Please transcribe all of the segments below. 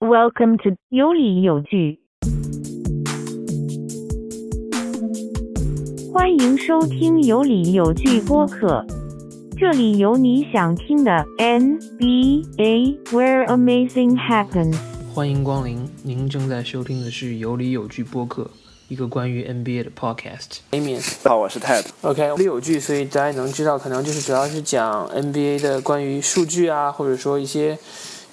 Welcome to 有理有据，欢迎收听有理有据播客，这里有你想听的 NBA where amazing happens。欢迎光临，您正在收听的是有理有据播客，一个关于 NBA 的 podcast。Amy，好，我是 Ted。OK，有理有据，所以大家能知道，可能就是主要是讲 NBA 的关于数据啊，或者说一些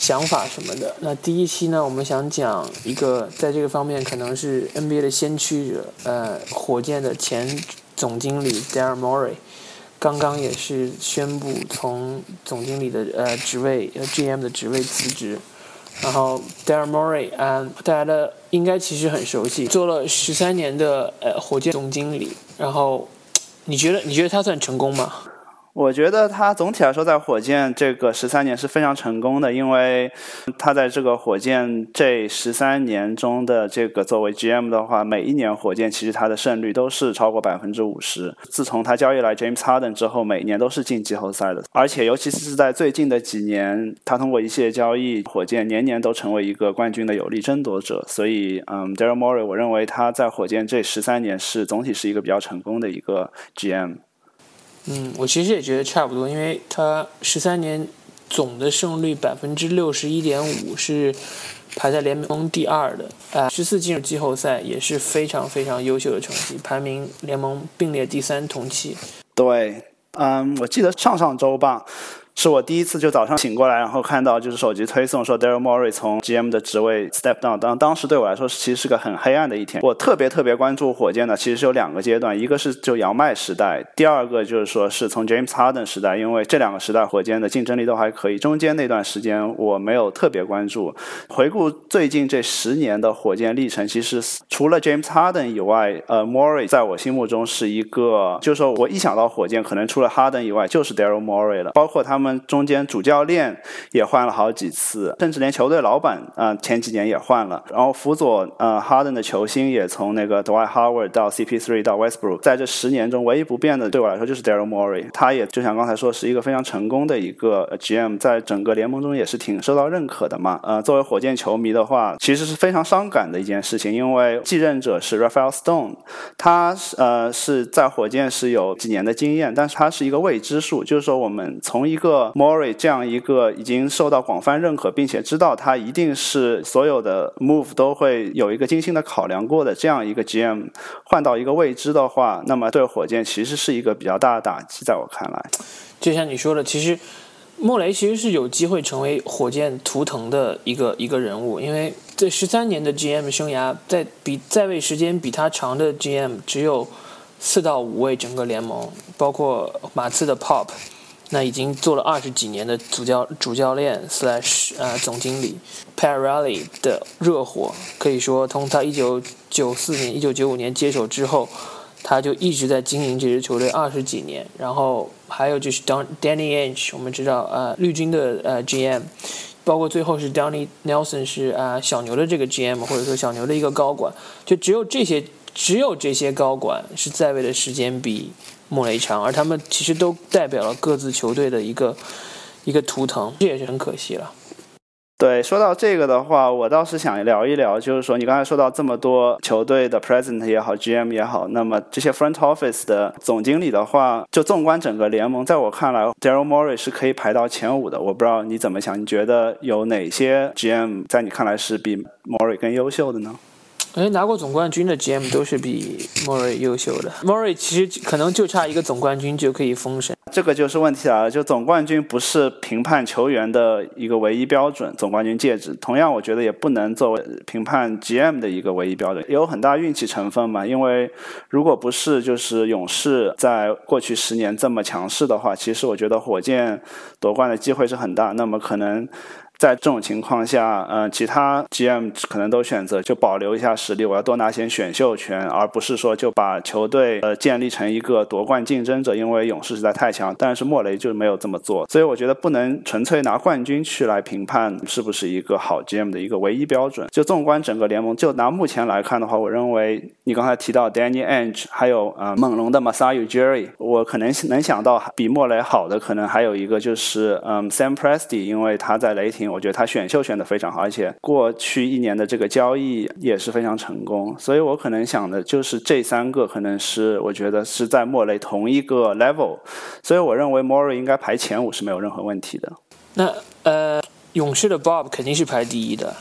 想法什么的。那第一期呢，我们想讲一个在这个方面可能是 NBA 的先驱者，呃，火箭的前总经理 Daryl Morey，刚刚也是宣布从总经理的呃职位呃 GM 的职位辞职。然后 Daryl Morey，嗯，大家的应该其实很熟悉，做了十三年的呃火箭总经理。然后你觉得你觉得他算成功吗？我觉得他总体来说在火箭这个十三年是非常成功的，因为他在这个火箭这十三年中的这个作为 GM 的话，每一年火箭其实他的胜率都是超过百分之五十。自从他交易来 James Harden 之后，每年都是进季后赛的，而且尤其是在最近的几年，他通过一系列交易，火箭年年都成为一个冠军的有力争夺者。所以，嗯，Daryl Morey，我认为他在火箭这十三年是总体是一个比较成功的一个 GM。嗯，我其实也觉得差不多，因为他十三年总的胜率百分之六十一点五是排在联盟第二的，啊、十四进入季后赛也是非常非常优秀的成绩，排名联盟并列第三同期。对，嗯，我记得上上周吧。是我第一次就早上醒过来，然后看到就是手机推送说 Daryl Morey 从 GM 的职位 step down，当当时对我来说其实是个很黑暗的一天。我特别特别关注火箭的，其实是有两个阶段，一个是就姚麦时代，第二个就是说是从 James Harden 时代，因为这两个时代火箭的竞争力都还可以。中间那段时间我没有特别关注。回顾最近这十年的火箭历程，其实除了 James Harden 以外，呃，Morey 在我心目中是一个，就是说我一想到火箭，可能除了 Harden 以外就是 Daryl Morey 了，包括他们。中间主教练也换了好几次，甚至连球队老板啊、呃、前几年也换了。然后辅佐呃哈登的球星也从那个 Dwight Howard 到 CP3 到 Westbrook，在这十年中唯一不变的对我来说就是 Daryl Morey。他也就像刚才说是一个非常成功的一个 GM，在整个联盟中也是挺受到认可的嘛。呃，作为火箭球迷的话，其实是非常伤感的一件事情，因为继任者是 Rafael Stone，他是呃是在火箭是有几年的经验，但是他是一个未知数，就是说我们从一个 Morey 这样一个已经受到广泛认可，并且知道他一定是所有的 move 都会有一个精心的考量过的这样一个 GM，换到一个未知的话，那么对火箭其实是一个比较大的打击，在我看来。就像你说的，其实莫雷其实是有机会成为火箭图腾的一个一个人物，因为这十三年的 GM 生涯，在比在位时间比他长的 GM 只有四到五位，整个联盟包括马刺的 Pop。那已经做了二十几年的主教主教练 slash 呃总经理 p a r a l l y 的热火，可以说从他一九九四年、一九九五年接手之后，他就一直在经营这支球队二十几年。然后还有就是当 Danny Ainge，我们知道呃绿军的呃 GM，包括最后是 Donny Nelson 是啊、呃、小牛的这个 GM，或者说小牛的一个高管，就只有这些只有这些高管是在位的时间比。莫雷强，而他们其实都代表了各自球队的一个一个图腾，这也是很可惜了。对，说到这个的话，我倒是想聊一聊，就是说你刚才说到这么多球队的 president 也好，GM 也好，那么这些 front office 的总经理的话，就纵观整个联盟，在我看来，Daryl Morey 是可以排到前五的。我不知道你怎么想，你觉得有哪些 GM 在你看来是比 Morey 更优秀的呢？哎，拿过总冠军的 GM 都是比 Morey 优秀的。Morey 其实可能就差一个总冠军就可以封神。这个就是问题来了，就总冠军不是评判球员的一个唯一标准，总冠军戒指同样，我觉得也不能作为评判 GM 的一个唯一标准，有很大运气成分嘛。因为如果不是就是勇士在过去十年这么强势的话，其实我觉得火箭夺冠的机会是很大。那么可能。在这种情况下，呃，其他 GM 可能都选择就保留一下实力，我要多拿些选秀权，而不是说就把球队呃建立成一个夺冠竞争者。因为勇士实在太强，但是莫雷就没有这么做，所以我觉得不能纯粹拿冠军去来评判是不是一个好 GM 的一个唯一标准。就纵观整个联盟，就拿目前来看的话，我认为你刚才提到 Danny Ainge，还有呃猛龙的 Masai Ujiri，我可能能想到比莫雷好的，可能还有一个就是嗯 Sam Presti，因为他在雷霆。我觉得他选秀选的非常好，而且过去一年的这个交易也是非常成功。所以我可能想的就是这三个可能是我觉得是在莫雷同一个 level，所以我认为 Murray 应该排前五是没有任何问题的。那呃，勇士的 Bob 肯定是排第一的，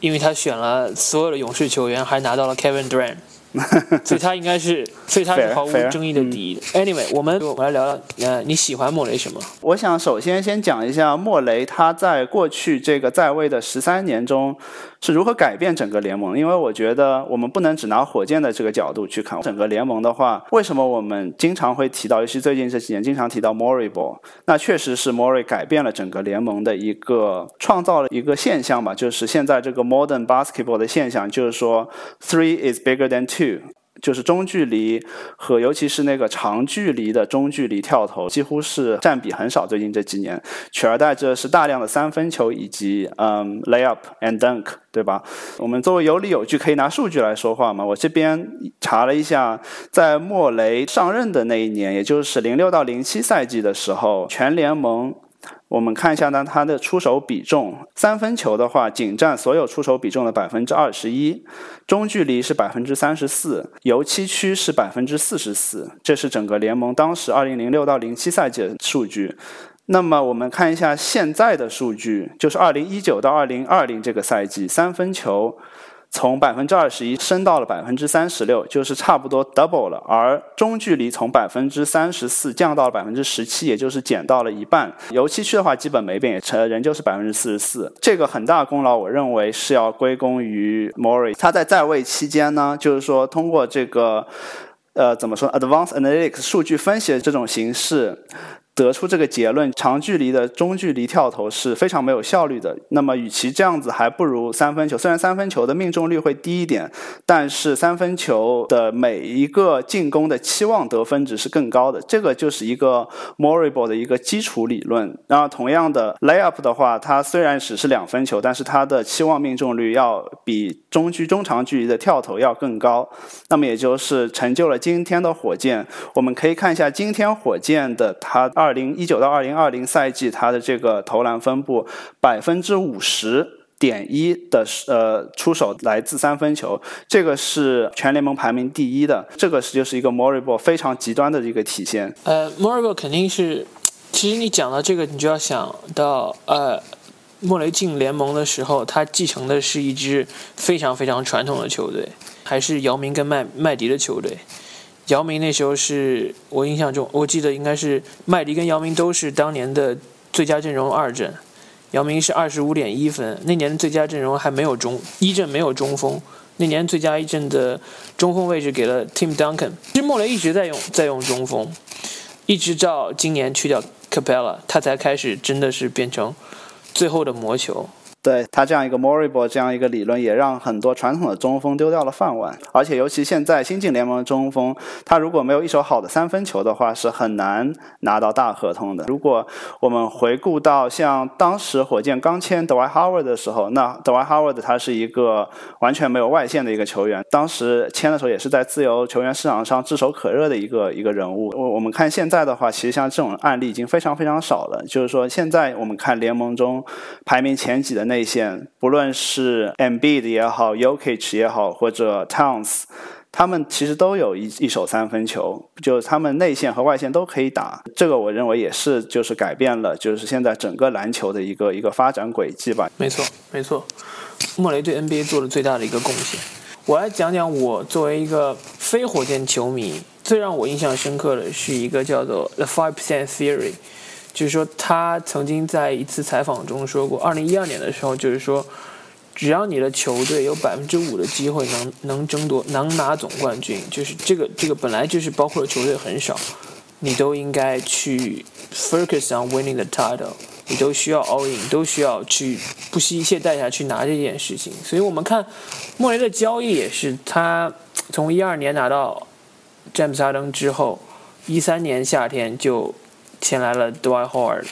因为他选了所有的勇士球员，还拿到了 Kevin Durant。所以他应该是，所以他是毫无争议的第一。Anyway，我们我们来聊聊，呃，你喜欢莫雷什么？我想首先先讲一下莫雷，他在过去这个在位的十三年中是如何改变整个联盟。因为我觉得我们不能只拿火箭的这个角度去看整个联盟的话，为什么我们经常会提到，尤其最近这几年经常提到 Murray Ball？那确实是 Murray 改变了整个联盟的一个创造了一个现象吧，就是现在这个 Modern Basketball 的现象，就是说 Three is bigger than two。Two 就是中距离和尤其是那个长距离的中距离跳投，几乎是占比很少。最近这几年，取而代之的是大量的三分球以及嗯 layup and dunk，对吧？我们作为有理有据，可以拿数据来说话嘛。我这边查了一下，在莫雷上任的那一年，也就是零六到零七赛季的时候，全联盟。我们看一下呢，他的出手比重，三分球的话仅占所有出手比重的百分之二十一，中距离是百分之三十四，油漆区是百分之四十四，这是整个联盟当时二零零六到零七赛季的数据。那么我们看一下现在的数据，就是二零一九到二零二零这个赛季，三分球。从百分之二十一升到了百分之三十六，就是差不多 double 了。而中距离从百分之三十四降到了百分之十七，也就是减到了一半。油漆区的话基本没变，成仍旧是百分之四十四。这个很大功劳，我认为是要归功于 Mori。他在在位期间呢，就是说通过这个，呃，怎么说，advanced analytics 数据分析的这种形式。得出这个结论：长距离的中距离跳投是非常没有效率的。那么，与其这样子，还不如三分球。虽然三分球的命中率会低一点，但是三分球的每一个进攻的期望得分值是更高的。这个就是一个 Morable 的一个基础理论。然后，同样的 Layup 的话，它虽然只是两分球，但是它的期望命中率要比中距中长距离的跳投要更高。那么，也就是成就了今天的火箭。我们可以看一下今天火箭的它二。二零一九到二零二零赛季，他的这个投篮分布百分之五十点一的呃出手来自三分球，这个是全联盟排名第一的。这个是就是一个 m o r i b l e 非常极端的一个体现。呃 m o r i b l e 肯定是，其实你讲到这个，你就要想到呃，莫雷进联盟的时候，他继承的是一支非常非常传统的球队，还是姚明跟麦麦迪的球队。姚明那时候是我印象中，我记得应该是麦迪跟姚明都是当年的最佳阵容二阵。姚明是二十五点一分，那年的最佳阵容还没有中一阵没有中锋，那年最佳一阵的中锋位置给了 Tim Duncan。其实莫雷一直在用在用中锋，一直到今年去掉 Capella，他才开始真的是变成最后的魔球。对他这样一个 m o r i b l e 这样一个理论，也让很多传统的中锋丢掉了饭碗。而且，尤其现在新进联盟的中锋，他如果没有一手好的三分球的话，是很难拿到大合同的。如果我们回顾到像当时火箭刚签 d w i g h Howard 的时候，那 d w i g h Howard 他是一个完全没有外线的一个球员，当时签的时候也是在自由球员市场上炙手可热的一个一个人物。我我们看现在的话，其实像这种案例已经非常非常少了。就是说，现在我们看联盟中排名前几的。内线，不论是 Embiid 也好，Yokich 也好，或者 Towns，他们其实都有一一手三分球，就是他们内线和外线都可以打。这个我认为也是，就是改变了，就是现在整个篮球的一个一个发展轨迹吧。没错，没错。莫雷对 NBA 做了最大的一个贡献。我来讲讲我作为一个非火箭球迷，最让我印象深刻的是一个叫做 The Five Percent Theory。就是说，他曾经在一次采访中说过，二零一二年的时候，就是说，只要你的球队有百分之五的机会能能争夺能拿总冠军，就是这个这个本来就是包括的球队很少，你都应该去 focus on winning the title，你都需要 all in，都需要去不惜一切代价去拿这件事情。所以我们看莫雷的交易也是，他从一二年拿到詹姆斯哈登之后，一三年夏天就。签来了 Dwight Howard，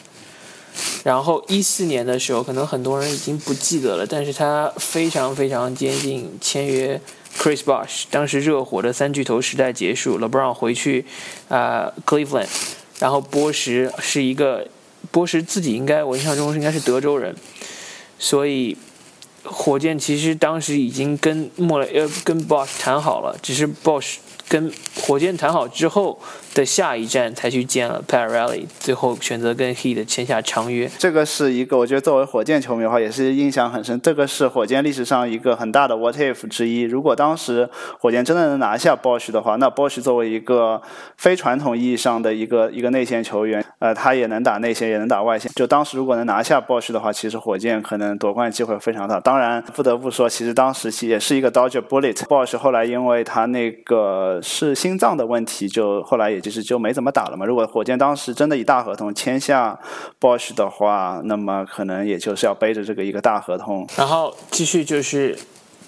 然后一四年的时候，可能很多人已经不记得了，但是他非常非常接近签约 Chris Bosh，当时热火的三巨头时代结束，LeBron 回去啊 Cleveland，然后波什是一个波什自己应该我印象中是应该是德州人，所以火箭其实当时已经跟莫雷呃跟 Bosh 谈好了，只是 Bosh 跟火箭谈好之后。的下一站才去见了 Pirelli，最后选择跟 Heat 签下长约。这个是一个，我觉得作为火箭球迷的话，也是印象很深。这个是火箭历史上一个很大的 What if 之一。如果当时火箭真的能拿下 Bosch 的话，那 Bosch 作为一个非传统意义上的一个一个内线球员，呃，他也能打内线，也能打外线。就当时如果能拿下 Bosch 的话，其实火箭可能夺冠机会非常大。当然，不得不说，其实当时也是一个 Dodge Bullet。Bosch 后来因为他那个是心脏的问题，就后来也其实就没怎么打。了嘛？如果火箭当时真的以大合同签下 Bosch 的话，那么可能也就是要背着这个一个大合同。然后继续就是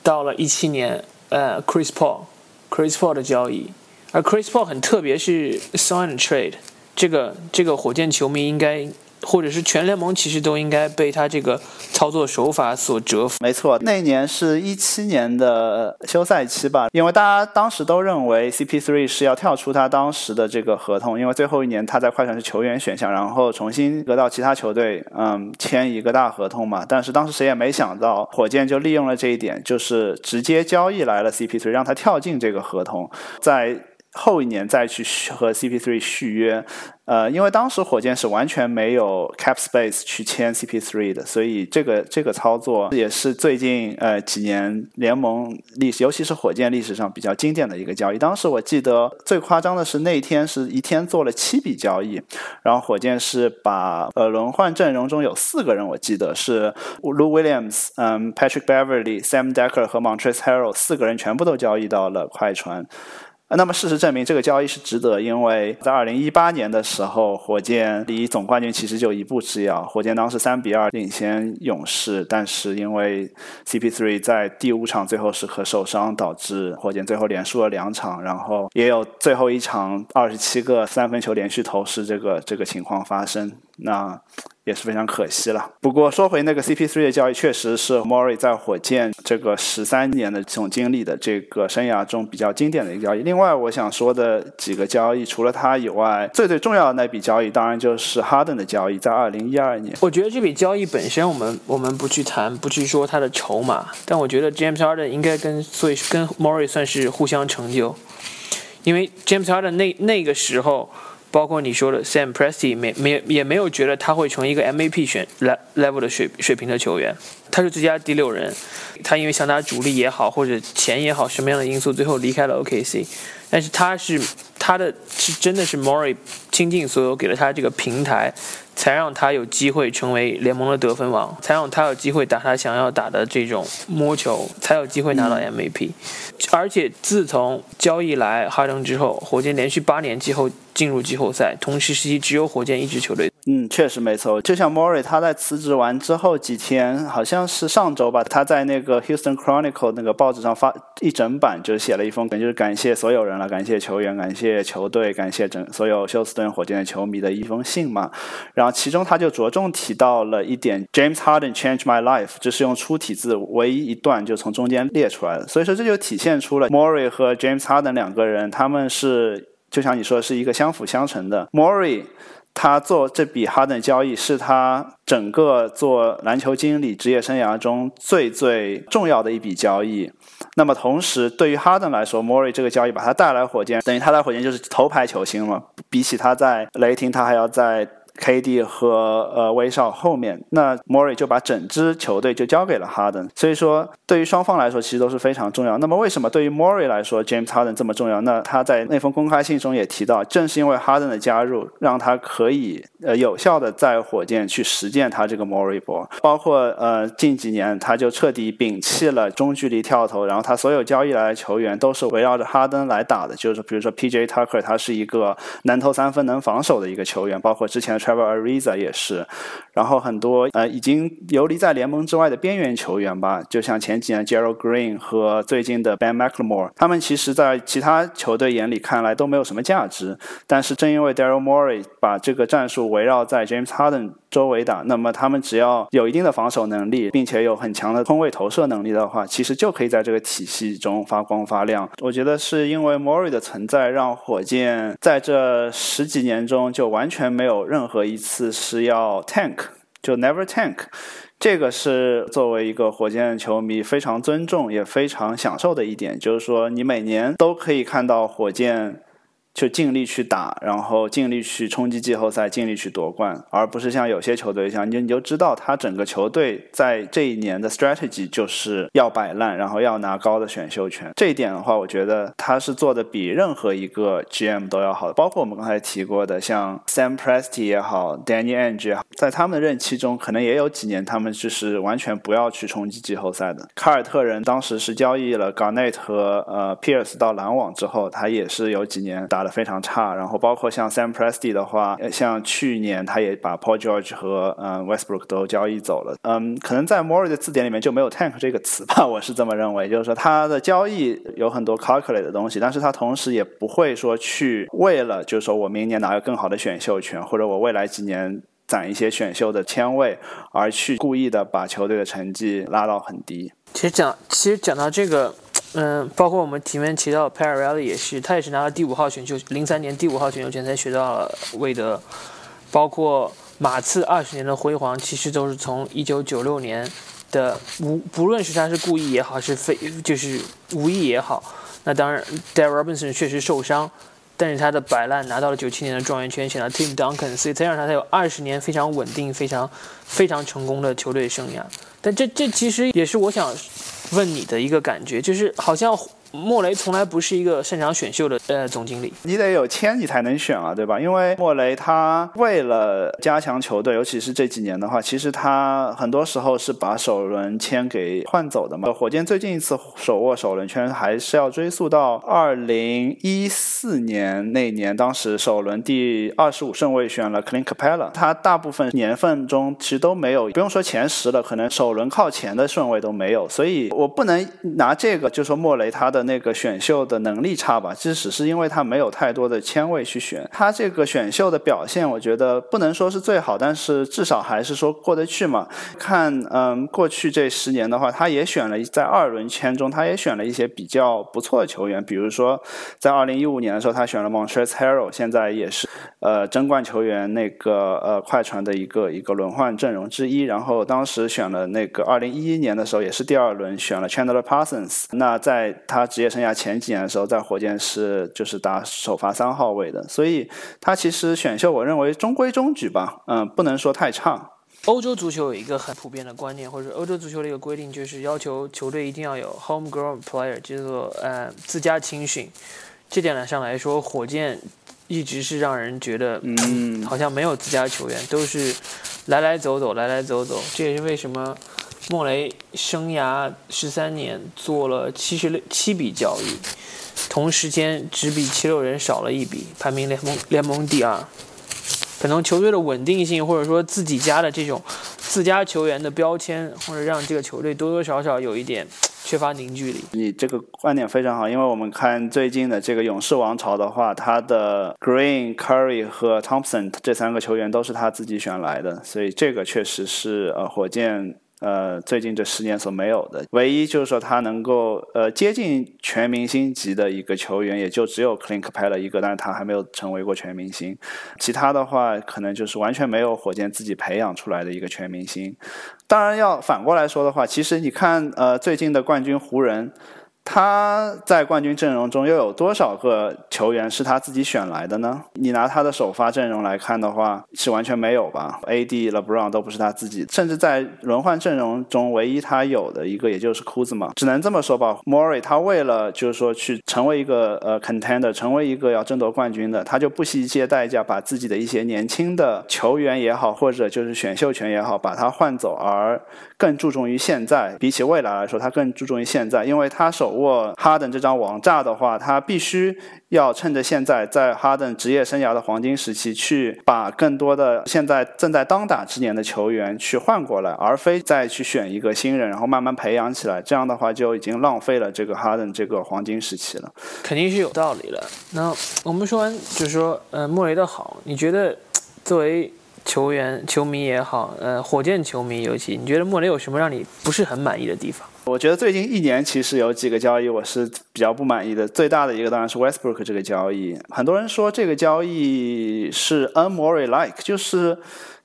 到了一七年，呃，Chris Paul，Chris Paul 的交易，而 Chris Paul 很特别，是 sign trade，这个这个火箭球迷应该。或者是全联盟其实都应该被他这个操作手法所折服。没错，那一年是一七年的休赛期吧，因为大家当时都认为 CP3 是要跳出他当时的这个合同，因为最后一年他在快船是球员选项，然后重新得到其他球队，嗯，签一个大合同嘛。但是当时谁也没想到，火箭就利用了这一点，就是直接交易来了 CP3，让他跳进这个合同，在。后一年再去和 CP3 续约，呃，因为当时火箭是完全没有 cap space 去签 CP3 的，所以这个这个操作也是最近呃几年联盟历史，尤其是火箭历史上比较经典的一个交易。当时我记得最夸张的是那天是一天做了七笔交易，然后火箭是把呃轮换阵容中有四个人，我记得是 Lou Williams、嗯 Patrick Beverly、Sam Decker 和 Montrezl Harrell 四个人全部都交易到了快船。那么事实证明，这个交易是值得，因为在二零一八年的时候，火箭离总冠军其实就一步之遥。火箭当时三比二领先勇士，但是因为 CP3 在第五场最后时刻受伤，导致火箭最后连输了两场，然后也有最后一场二十七个三分球连续投失这个这个情况发生。那。也是非常可惜了。不过说回那个 CP3 的交易，确实是 Mori 在火箭这个十三年的总经理的这个生涯中比较经典的一个交易。另外，我想说的几个交易，除了他以外，最最重要的那笔交易，当然就是 Harden 的交易，在二零一二年。我觉得这笔交易本身，我们我们不去谈，不去说他的筹码，但我觉得 James Harden 应该跟所以跟 Mori 算是互相成就，因为 James Harden 那那个时候。包括你说的 Sam Presti 没没也没有觉得他会成为一个 MVP 选 level 的水水平的球员，他是最佳第六人，他因为想打主力也好，或者钱也好，什么样的因素最后离开了 OKC，但是他是他的是真的是 Mori 倾尽所有给了他这个平台。才让他有机会成为联盟的得分王，才让他有机会打他想要打的这种摸球，才有机会拿到 MVP。而且自从交易来哈登之后，火箭连续八年季后进入季后赛，同时期只有火箭一支球队。嗯，确实没错。就像 Mori，他在辞职完之后几天，好像是上周吧，他在那个 Houston Chronicle 那个报纸上发一整版，就是写了一封，就是感谢所有人了，感谢球员，感谢球队，感谢整所有休斯顿火箭的球迷的一封信嘛。然后其中他就着重提到了一点，James Harden changed my life，这是用粗体字唯一一段就从中间列出来的。所以说这就体现出了 Mori 和 James Harden 两个人，他们是就像你说是一个相辅相成的。Mori。他做这笔哈登交易是他整个做篮球经理职业生涯中最最重要的一笔交易。那么同时，对于哈登来说，，Mori 这个交易把他带来火箭，等于他在火箭就是头牌球星了。比起他在雷霆，他还要在。KD 和呃威少后面，那 Mori 就把整支球队就交给了哈登，所以说对于双方来说其实都是非常重要。那么为什么对于 Mori 来说 James Harden 这么重要？那他在那封公开信中也提到，正是因为哈登的加入，让他可以呃有效的在火箭去实践他这个 Mori 波，包括呃近几年他就彻底摒弃了中距离跳投，然后他所有交易来的球员都是围绕着哈登来打的，就是比如说 PJ Tucker 他是一个能投三分能防守的一个球员，包括之前。Trevor Ariza 也是，然后很多呃已经游离在联盟之外的边缘球员吧，就像前几年 Gerald Green 和最近的 Ben McLemore，他们其实在其他球队眼里看来都没有什么价值，但是正因为 Daryl Morey 把这个战术围绕在 James Harden 周围打，那么他们只要有一定的防守能力，并且有很强的空位投射能力的话，其实就可以在这个体系中发光发亮。我觉得是因为 Mori 的存在，让火箭在这十几年中就完全没有任何一次是要 tank，就 never tank。这个是作为一个火箭球迷非常尊重也非常享受的一点，就是说你每年都可以看到火箭。就尽力去打，然后尽力去冲击季后赛，尽力去夺冠，而不是像有些球队像你，你就知道他整个球队在这一年的 strategy 就是要摆烂，然后要拿高的选秀权。这一点的话，我觉得他是做的比任何一个 GM 都要好的。包括我们刚才提过的，像 Sam Presti 也好，Danny Ainge 也好，在他们的任期中，可能也有几年他们就是完全不要去冲击季后赛的。凯尔特人当时是交易了 Garnett 和呃 Pierce 到篮网之后，他也是有几年打。打得非常差，然后包括像 Sam Presti 的话，像去年他也把 Paul George 和嗯 Westbrook 都交易走了。嗯，可能在 Mori 的字典里面就没有 tank 这个词吧，我是这么认为。就是说他的交易有很多 calculate 的东西，但是他同时也不会说去为了就是说我明年拿个更好的选秀权，或者我未来几年攒一些选秀的签位，而去故意的把球队的成绩拉到很低。其实讲，其实讲到这个。嗯，包括我们前面提到 p e r r e l l 也是，他也是拿了第五号选秀，零三年第五号选秀权才学到了韦德。包括马刺二十年的辉煌，其实都是从一九九六年的无，不论是他是故意也好，是非就是无意也好。那当然 d a r Robinson 确实受伤，但是他的摆烂拿到了九七年的状元签，选了 Tim Duncan，所以才让他有二十年非常稳定、非常非常成功的球队生涯。但这这其实也是我想。问你的一个感觉，就是好像。莫雷从来不是一个擅长选秀的呃总经理，你得有签你才能选啊，对吧？因为莫雷他为了加强球队，尤其是这几年的话，其实他很多时候是把首轮签给换走的嘛。火箭最近一次手握首轮签还是要追溯到二零一四年那年，当时首轮第二十五顺位选了 Clint Capela，他大部分年份中其实都没有，不用说前十了，可能首轮靠前的顺位都没有，所以我不能拿这个就说莫雷他的。那个选秀的能力差吧，即使是因为他没有太多的签位去选，他这个选秀的表现，我觉得不能说是最好，但是至少还是说过得去嘛。看，嗯，过去这十年的话，他也选了在二轮签中，他也选了一些比较不错的球员，比如说在二零一五年的时候，他选了 Montrez Harrell，现在也是呃争冠球员那个呃快船的一个一个轮换阵容之一。然后当时选了那个二零一一年的时候，也是第二轮选了 Chandler Parsons。那在他职业生涯前几年的时候，在火箭是就是打首发三号位的，所以他其实选秀我认为中规中矩吧，嗯，不能说太差。欧洲足球有一个很普遍的观念，或者欧洲足球的一个规定，就是要求球队一定要有 homegrown player，叫做呃自家青训。这点上来说，火箭一直是让人觉得，嗯，好像没有自家球员，都是来来走走，来来走走。这也是为什么。莫雷生涯十三年做了七十六七笔交易，同时间只比七六人少了一笔，排名联盟联盟第二。可能球队的稳定性，或者说自己家的这种自家球员的标签，或者让这个球队多多少少有一点缺乏凝聚力。你这个观点非常好，因为我们看最近的这个勇士王朝的话，他的 Green、Curry 和 Thompson 这三个球员都是他自己选来的，所以这个确实是呃火箭。呃，最近这十年所没有的，唯一就是说他能够呃接近全明星级的一个球员，也就只有 Clint 拍了一个，但是他还没有成为过全明星。其他的话，可能就是完全没有火箭自己培养出来的一个全明星。当然，要反过来说的话，其实你看，呃，最近的冠军湖人。他在冠军阵容中又有多少个球员是他自己选来的呢？你拿他的首发阵容来看的话，是完全没有吧？A.D. LeBron 都不是他自己，甚至在轮换阵容中，唯一他有的一个，也就是库兹马。只能这么说吧，Mori 他为了就是说去成为一个呃 contender，成为一个要争夺冠军的，他就不惜一切代价把自己的一些年轻的球员也好，或者就是选秀权也好，把他换走，而更注重于现在，比起未来来说，他更注重于现在，因为他手。握哈登这张王炸的话，他必须要趁着现在在哈登职业生涯的黄金时期，去把更多的现在正在当打之年的球员去换过来，而非再去选一个新人，然后慢慢培养起来。这样的话就已经浪费了这个哈登这个黄金时期了。肯定是有道理的。那我们说完，就是说，呃，莫雷的好，你觉得作为球员、球迷也好，呃，火箭球迷尤其，你觉得莫雷有什么让你不是很满意的地方？我觉得最近一年其实有几个交易我是比较不满意的，最大的一个当然是 Westbrook 这个交易。很多人说这个交易是 Unmore-like，就是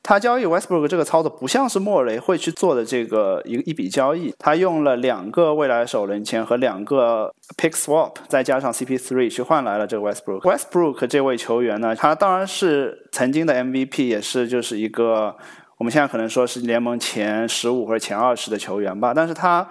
他交易 Westbrook 这个操作不像是莫雷会去做的这个一一笔交易。他用了两个未来首轮签和两个 pick swap，再加上 CP3 去换来了这个 Westbrook。Westbrook 这位球员呢，他当然是曾经的 MVP，也是就是一个我们现在可能说是联盟前十五或者前二十的球员吧，但是他。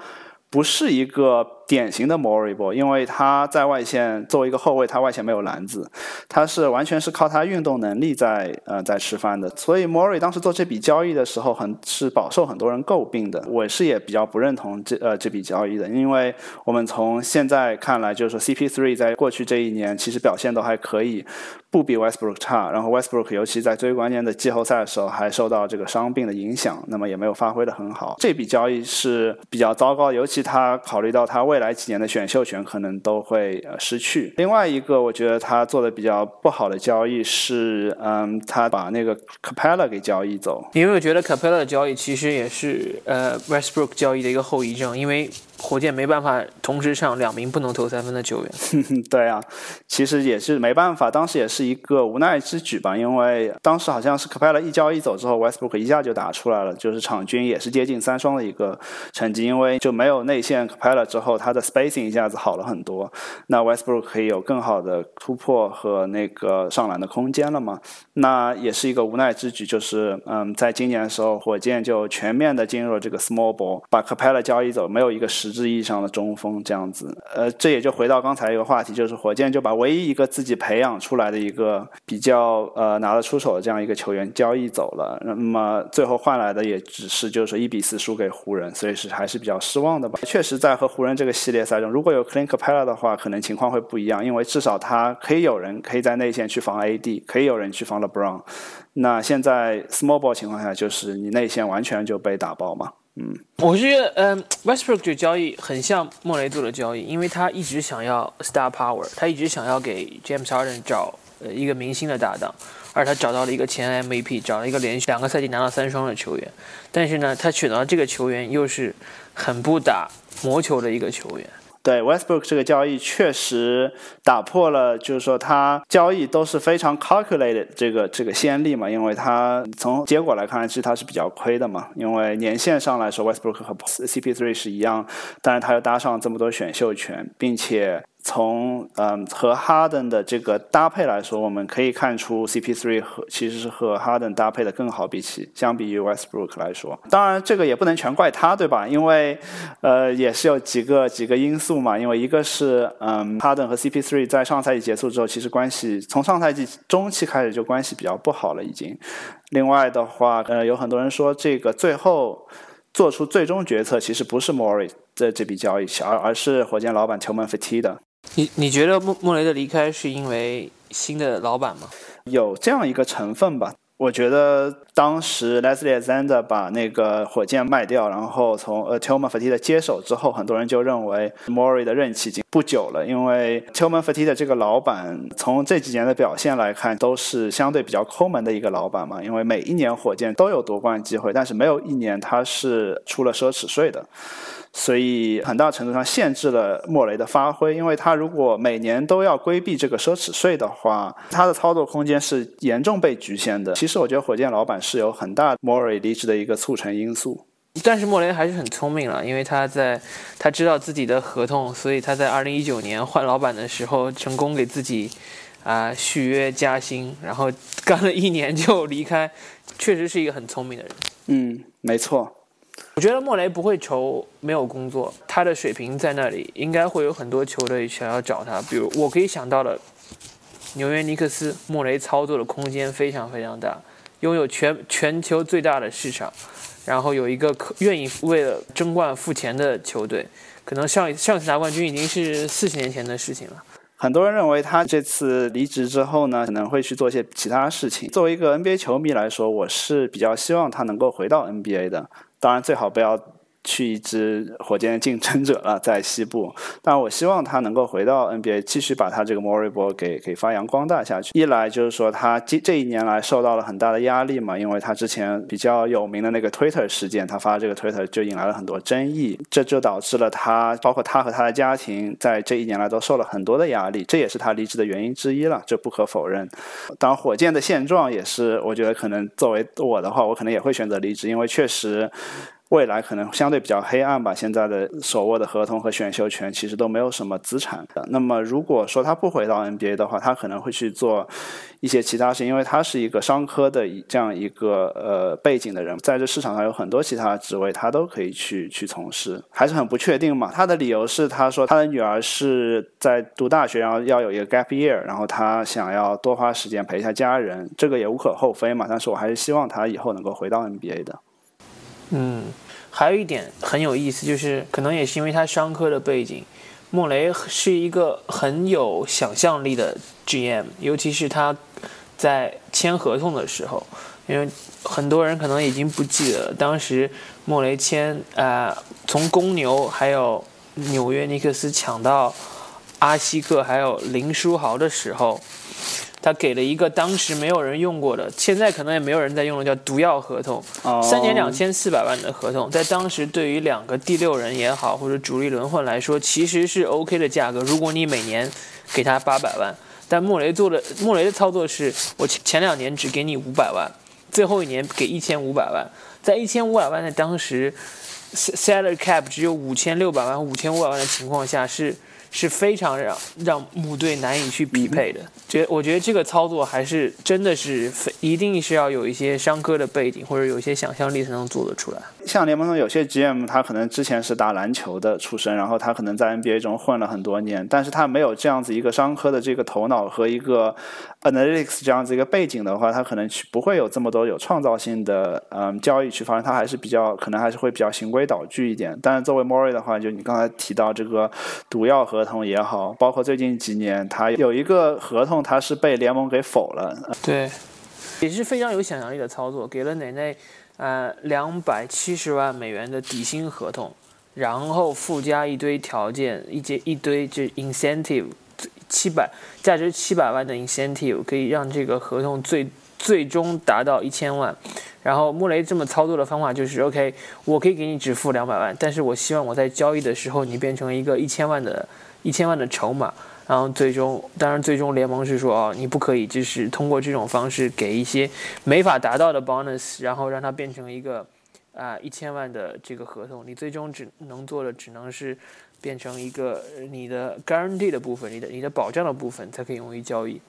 不是一个典型的 Moriball，因为他在外线作为一个后卫，他外线没有篮子，他是完全是靠他运动能力在呃在吃饭的。所以 Morri 当时做这笔交易的时候，很是饱受很多人诟病的。我是也比较不认同这呃这笔交易的，因为我们从现在看来，就是说 CP3 在过去这一年其实表现都还可以。不比 Westbrook 差，然后 Westbrook 尤其在最关键的季后赛的时候还受到这个伤病的影响，那么也没有发挥的很好。这笔交易是比较糟糕，尤其他考虑到他未未来几年的选秀权可能都会失去。另外一个我觉得他做的比较不好的交易是，嗯，他把那个 Capella 给交易走。你有没有觉得 Capella 的交易其实也是呃 Westbrook 交易的一个后遗症？因为火箭没办法同时上两名不能投三分的球员。对啊，其实也是没办法，当时也是一个无奈之举吧。因为当时好像是 Capela 一交易走之后，Westbrook 一下就打出来了，就是场均也是接近三双的一个成绩。因为就没有内线 Capela 之后，他的 spacing 一下子好了很多，那 Westbrook 可以有更好的突破和那个上篮的空间了嘛。那也是一个无奈之举，就是嗯，在今年的时候，火箭就全面的进入了这个 small ball，把 Capela 交易走，没有一个实实质意义上的中锋这样子。呃，这也就回到刚才一个话题，就是火箭就把唯一一个自己培养出来的一个比较呃拿得出手的这样一个球员交易走了。那么最后换来的也只是就是一比四输给湖人，所以是还是比较失望的吧。确实在和湖人这个系列赛中，如果有 Clint Capella 的话，可能情况会不一样，因为至少他可以有人可以在内线去防 AD，可以有人去防。LeBron，那现在 small ball 情况下，就是你内线完全就被打爆嘛。嗯，我是觉得，嗯，Westbrook 这交易很像莫雷做的交易，因为他一直想要 star power，他一直想要给 James Harden 找呃一个明星的搭档，而他找到了一个前 MVP，找了一个连续两个赛季拿到三双的球员，但是呢，他选到这个球员又是很不打魔球的一个球员。对 Westbrook 这个交易确实打破了，就是说他交易都是非常 calculated 这个这个先例嘛，因为他从结果来看，其实他是比较亏的嘛，因为年限上来说，Westbrook 和 CP3 是一样，但是他又搭上这么多选秀权，并且。从嗯和哈登的这个搭配来说，我们可以看出 CP3 和其实是和哈登搭配的更好，比起相比于 Westbrook 来说。当然，这个也不能全怪他，对吧？因为呃也是有几个几个因素嘛。因为一个是嗯哈登和 CP3 在上赛季结束之后，其实关系从上赛季中期开始就关系比较不好了，已经。另外的话，呃有很多人说这个最后做出最终决策其实不是 m o r r i 的这笔交易，而而是火箭老板球门 f t 的。你你觉得莫莫雷的离开是因为新的老板吗？有这样一个成分吧。我觉得当时 Leslie Zander 把那个火箭卖掉，然后从呃 Tillman Fertitta 接手之后，很多人就认为 Mori 的任期已经不久了，因为 Tillman Fertitta 这个老板从这几年的表现来看，都是相对比较抠门的一个老板嘛。因为每一年火箭都有夺冠机会，但是没有一年他是出了奢侈税的。所以很大程度上限制了莫雷的发挥，因为他如果每年都要规避这个奢侈税的话，他的操作空间是严重被局限的。其实我觉得火箭老板是有很大莫雷离职的一个促成因素。但是莫雷还是很聪明了，因为他在他知道自己的合同，所以他在二零一九年换老板的时候，成功给自己啊续约加薪，然后干了一年就离开，确实是一个很聪明的人。嗯，没错。我觉得莫雷不会愁没有工作，他的水平在那里，应该会有很多球队想要找他。比如我可以想到的，纽约尼克斯，穆雷操作的空间非常非常大，拥有全全球最大的市场，然后有一个可愿意为了争冠付钱的球队。可能上上次拿冠军已经是四十年前的事情了。很多人认为他这次离职之后呢，可能会去做些其他事情。作为一个 NBA 球迷来说，我是比较希望他能够回到 NBA 的。当然，最好不要去一支火箭的竞争者了，在西部。但我希望他能够回到 NBA，继续把他这个 Mori 波给给发扬光大下去。一来就是说他这这一年来受到了很大的压力嘛，因为他之前比较有名的那个 Twitter 事件，他发这个 Twitter 就引来了很多争议，这就导致了他，包括他和他的家庭，在这一年来都受了很多的压力，这也是他离职的原因之一了，这不可否认。当然，火箭的现状也是，我觉得可能作为我的话，我可能也会选择离职，因为确实。未来可能相对比较黑暗吧。现在的手握的合同和选秀权其实都没有什么资产的。那么如果说他不回到 NBA 的话，他可能会去做一些其他事，因为他是一个商科的这样一个呃背景的人，在这市场上有很多其他职位，他都可以去去从事，还是很不确定嘛。他的理由是，他说他的女儿是在读大学，然后要有一个 gap year，然后他想要多花时间陪一下家人，这个也无可厚非嘛。但是我还是希望他以后能够回到 NBA 的。嗯，还有一点很有意思，就是可能也是因为他商科的背景，莫雷是一个很有想象力的 GM，尤其是他在签合同的时候，因为很多人可能已经不记得当时莫雷签啊，从公牛还有纽约尼克斯抢到阿西克还有林书豪的时候。他给了一个当时没有人用过的，现在可能也没有人在用的，叫毒药合同，三年两千四百万的合同，在当时对于两个第六人也好，或者主力轮换来说，其实是 OK 的价格。如果你每年给他八百万，但莫雷做的莫雷的操作是，我前前两年只给你五百万，最后一年给一千五百万，在一千五百万的当时 salary cap 只有五千六百万和五千五百万的情况下是。是非常让让母队难以去匹配的，觉我觉得这个操作还是真的是非一定是要有一些商科的背景或者有一些想象力才能做得出来。像联盟中有些 GM，他可能之前是打篮球的出身，然后他可能在 NBA 中混了很多年，但是他没有这样子一个商科的这个头脑和一个 analytics 这样子一个背景的话，他可能去不会有这么多有创造性的嗯交易去发生，他还是比较可能还是会比较循规蹈矩一点。但是作为 Mori 的话，就你刚才提到这个毒药合同也好，包括最近几年他有一个合同，他是被联盟给否了。对，也是非常有想象力的操作，给了奶奶。呃，两百七十万美元的底薪合同，然后附加一堆条件，一节一堆这 incentive，七百价值七百万的 incentive 可以让这个合同最最终达到一千万。然后穆雷这么操作的方法就是，OK，我可以给你只付两百万，但是我希望我在交易的时候你变成一个一千万的一千万的筹码。然后最终，当然最终联盟是说，哦，你不可以，就是通过这种方式给一些没法达到的 bonus，然后让它变成一个啊一千万的这个合同。你最终只能做的，只能是变成一个你的 guarantee 的部分，你的你的保障的部分，才可以用于交易。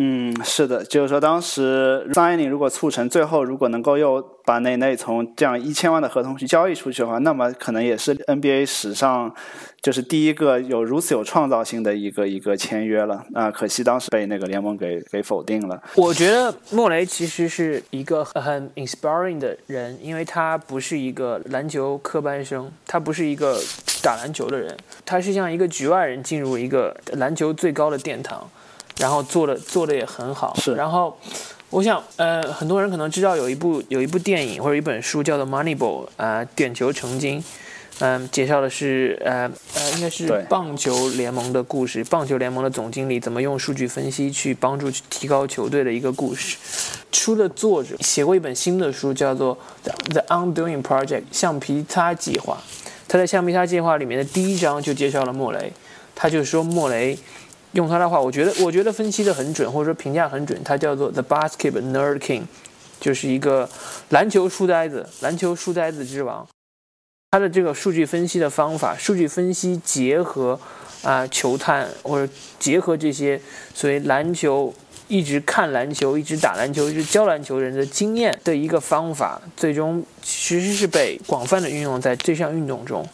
嗯，是的，就是说当时 signing 如果促成，最后如果能够又把内内从这样一千万的合同去交易出去的话，那么可能也是 NBA 史上就是第一个有如此有创造性的一个一个签约了。啊，可惜当时被那个联盟给给否定了。我觉得莫雷其实是一个很 inspiring 的人，因为他不是一个篮球科班生，他不是一个打篮球的人，他是像一个局外人进入一个篮球最高的殿堂。然后做的做的也很好，是。然后，我想，呃，很多人可能知道有一部有一部电影或者一本书叫做《Moneyball》啊，点球成金，嗯，介绍的是呃呃，应该是棒球联盟的故事，棒球联盟的总经理怎么用数据分析去帮助去提高球队的一个故事。书的作者写过一本新的书，叫做《The Undoing Project》橡皮擦计划。他在橡皮擦计划里面的第一章就介绍了莫雷，他就说莫雷。用他的话，我觉得我觉得分析的很准，或者说评价很准。他叫做 The Basketball Nerd King，就是一个篮球书呆子，篮球书呆子之王。他的这个数据分析的方法，数据分析结合啊球探或者结合这些所谓篮球一直看篮球、一直打篮球、一直教篮球人的经验的一个方法，最终其实是被广泛的运用在这项运动中。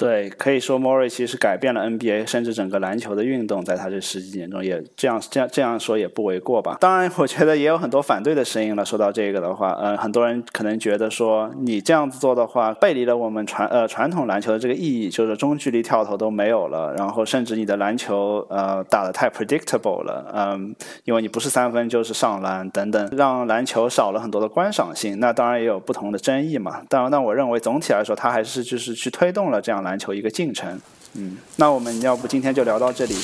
对，可以说 Murray 其实改变了 NBA，甚至整个篮球的运动，在他这十几年中，也这样这样这样说也不为过吧。当然，我觉得也有很多反对的声音了。说到这个的话，呃，很多人可能觉得说你这样子做的话，背离了我们传呃传统篮球的这个意义，就是中距离跳投都没有了，然后甚至你的篮球呃打得太 predictable 了，嗯，因为你不是三分就是上篮等等，让篮球少了很多的观赏性。那当然也有不同的争议嘛。当然，那我认为总体来说，他还是就是去推动了这样篮篮球一个进程。嗯那我们要不今天就聊到这里。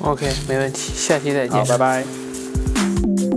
Ok 没问题下期再见。拜拜。